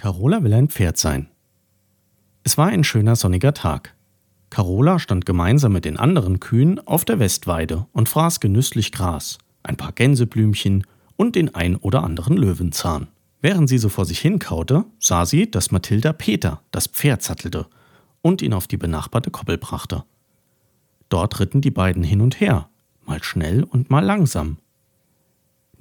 Carola will ein Pferd sein. Es war ein schöner sonniger Tag. Carola stand gemeinsam mit den anderen Kühen auf der Westweide und fraß genüsslich Gras, ein paar Gänseblümchen und den ein oder anderen Löwenzahn. Während sie so vor sich hinkaute, sah sie, dass Mathilda Peter, das Pferd, sattelte und ihn auf die benachbarte Koppel brachte. Dort ritten die beiden hin und her, mal schnell und mal langsam,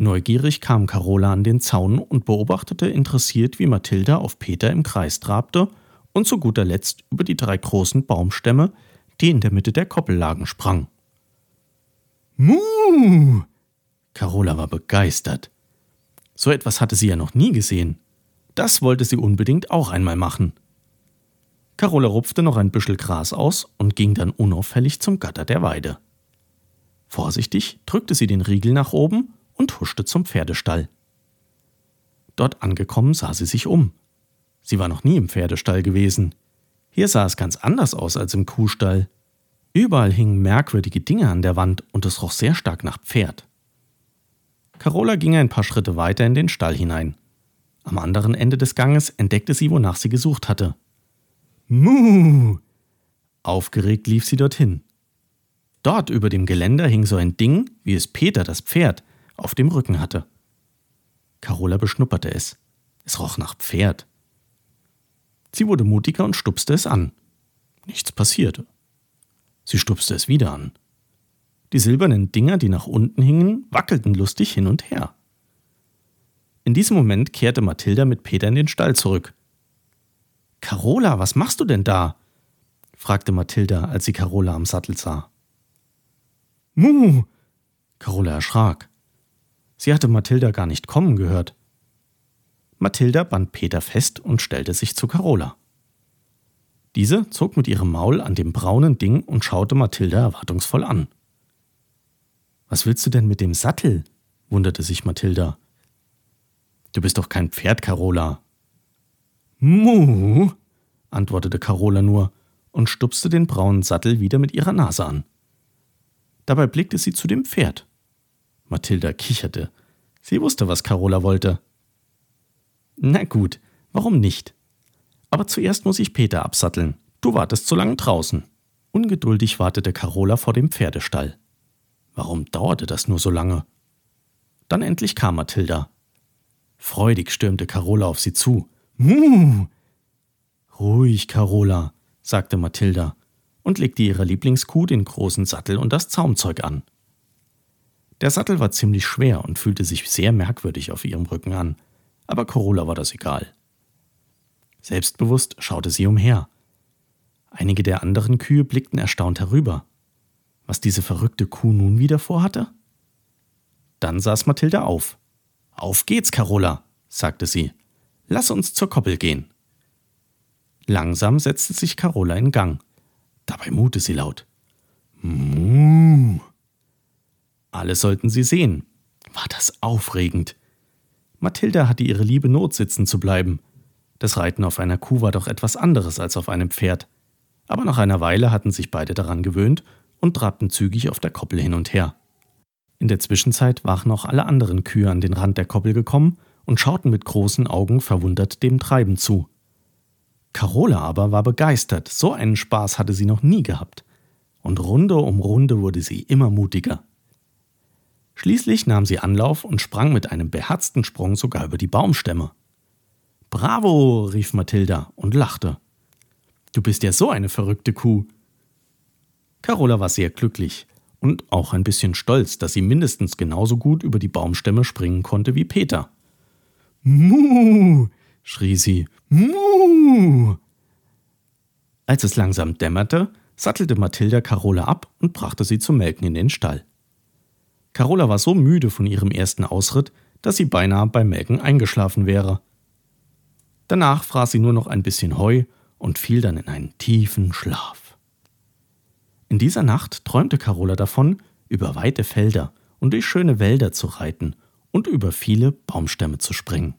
Neugierig kam Carola an den Zaun und beobachtete interessiert, wie Mathilda auf Peter im Kreis trabte und zu guter Letzt über die drei großen Baumstämme, die in der Mitte der Koppel lagen, sprang. Muh! Carola war begeistert. So etwas hatte sie ja noch nie gesehen. Das wollte sie unbedingt auch einmal machen. Carola rupfte noch ein Büschel Gras aus und ging dann unauffällig zum Gatter der Weide. Vorsichtig drückte sie den Riegel nach oben und huschte zum Pferdestall. Dort angekommen sah sie sich um. Sie war noch nie im Pferdestall gewesen. Hier sah es ganz anders aus als im Kuhstall. Überall hingen merkwürdige Dinge an der Wand und es roch sehr stark nach Pferd. Carola ging ein paar Schritte weiter in den Stall hinein. Am anderen Ende des Ganges entdeckte sie, wonach sie gesucht hatte. Muh! Aufgeregt lief sie dorthin. Dort über dem Geländer hing so ein Ding, wie es Peter das Pferd auf dem Rücken hatte. Carola beschnupperte es. Es roch nach Pferd. Sie wurde mutiger und stupste es an. Nichts passierte. Sie stupste es wieder an. Die silbernen Dinger, die nach unten hingen, wackelten lustig hin und her. In diesem Moment kehrte Mathilda mit Peter in den Stall zurück. Carola, was machst du denn da? fragte Mathilda, als sie Carola am Sattel sah. Muh! Carola erschrak. Sie hatte Mathilda gar nicht kommen gehört. Mathilda band Peter fest und stellte sich zu Carola. Diese zog mit ihrem Maul an dem braunen Ding und schaute Mathilda erwartungsvoll an. Was willst du denn mit dem Sattel? wunderte sich Mathilda. Du bist doch kein Pferd, Carola. Muh, antwortete Carola nur und stupste den braunen Sattel wieder mit ihrer Nase an. Dabei blickte sie zu dem Pferd. Mathilda kicherte. Sie wusste, was Carola wollte. Na gut, warum nicht? Aber zuerst muss ich Peter absatteln. Du wartest zu lange draußen. Ungeduldig wartete Carola vor dem Pferdestall. Warum dauerte das nur so lange? Dann endlich kam Mathilda. Freudig stürmte Carola auf sie zu. Muh! Ruhig, Carola, sagte Mathilda und legte ihrer Lieblingskuh den großen Sattel und das Zaumzeug an. Der Sattel war ziemlich schwer und fühlte sich sehr merkwürdig auf ihrem Rücken an, aber Corolla war das egal. Selbstbewusst schaute sie umher. Einige der anderen Kühe blickten erstaunt herüber. Was diese verrückte Kuh nun wieder vorhatte? Dann saß Mathilda auf. Auf geht's, Carola, sagte sie. Lass uns zur Koppel gehen. Langsam setzte sich Carola in Gang. Dabei mute sie laut. Muh. Alle sollten sie sehen. War das aufregend. Mathilda hatte ihre liebe Not, sitzen zu bleiben. Das Reiten auf einer Kuh war doch etwas anderes als auf einem Pferd. Aber nach einer Weile hatten sich beide daran gewöhnt und trabten zügig auf der Koppel hin und her. In der Zwischenzeit waren auch alle anderen Kühe an den Rand der Koppel gekommen und schauten mit großen Augen verwundert dem Treiben zu. Carola aber war begeistert, so einen Spaß hatte sie noch nie gehabt. Und Runde um Runde wurde sie immer mutiger. Schließlich nahm sie Anlauf und sprang mit einem beherzten Sprung sogar über die Baumstämme. Bravo, rief Mathilda und lachte. Du bist ja so eine verrückte Kuh. Carola war sehr glücklich und auch ein bisschen stolz, dass sie mindestens genauso gut über die Baumstämme springen konnte wie Peter. Muh, schrie sie. Muh. Als es langsam dämmerte, sattelte Mathilda Carola ab und brachte sie zum Melken in den Stall. Carola war so müde von ihrem ersten Ausritt, dass sie beinahe beim Melken eingeschlafen wäre. Danach fraß sie nur noch ein bisschen Heu und fiel dann in einen tiefen Schlaf. In dieser Nacht träumte Carola davon, über weite Felder und durch schöne Wälder zu reiten und über viele Baumstämme zu springen.